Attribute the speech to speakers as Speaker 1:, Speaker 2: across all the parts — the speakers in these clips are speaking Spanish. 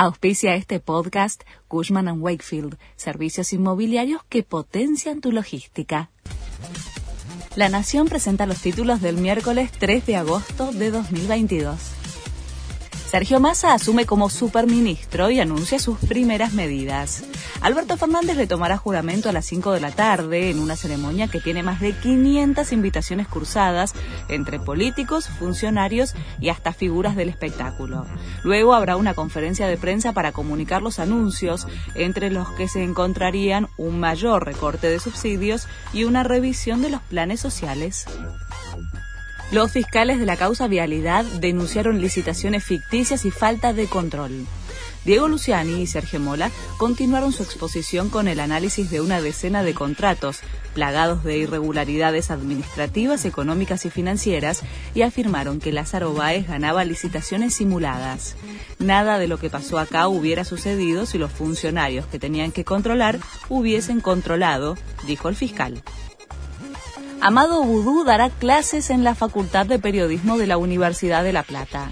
Speaker 1: Auspicia este podcast Cushman ⁇ Wakefield, servicios inmobiliarios que potencian tu logística. La Nación presenta los títulos del miércoles 3 de agosto de 2022. Sergio Massa asume como superministro y anuncia sus primeras medidas. Alberto Fernández le tomará juramento a las 5 de la tarde en una ceremonia que tiene más de 500 invitaciones cursadas entre políticos, funcionarios y hasta figuras del espectáculo. Luego habrá una conferencia de prensa para comunicar los anuncios, entre los que se encontrarían un mayor recorte de subsidios y una revisión de los planes sociales. Los fiscales de la causa Vialidad denunciaron licitaciones ficticias y falta de control. Diego Luciani y Sergio Mola continuaron su exposición con el análisis de una decena de contratos plagados de irregularidades administrativas, económicas y financieras y afirmaron que Lázaro Báez ganaba licitaciones simuladas. Nada de lo que pasó acá hubiera sucedido si los funcionarios que tenían que controlar hubiesen controlado, dijo el fiscal. Amado Vudú dará clases en la Facultad de Periodismo de la Universidad de La Plata.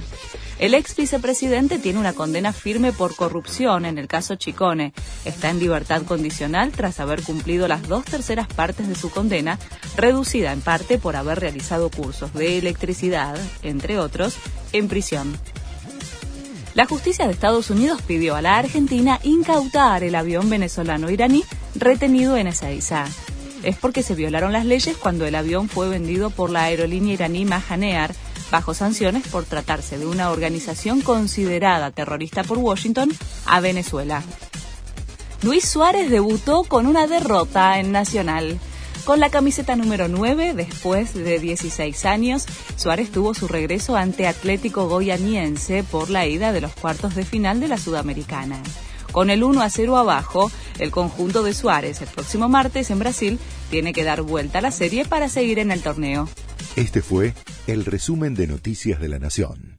Speaker 1: El ex vicepresidente tiene una condena firme por corrupción en el caso Chicone. Está en libertad condicional tras haber cumplido las dos terceras partes de su condena, reducida en parte por haber realizado cursos de electricidad, entre otros, en prisión. La justicia de Estados Unidos pidió a la Argentina incautar el avión venezolano-iraní retenido en Ezeiza es porque se violaron las leyes cuando el avión fue vendido por la aerolínea iraní Mahanear bajo sanciones por tratarse de una organización considerada terrorista por Washington a Venezuela. Luis Suárez debutó con una derrota en Nacional. Con la camiseta número 9, después de 16 años, Suárez tuvo su regreso ante Atlético Goianiense por la ida de los cuartos de final de la Sudamericana. Con el 1 a 0 abajo, el conjunto de Suárez el próximo martes en Brasil tiene que dar vuelta a la serie para seguir en el torneo.
Speaker 2: Este fue el resumen de Noticias de la Nación.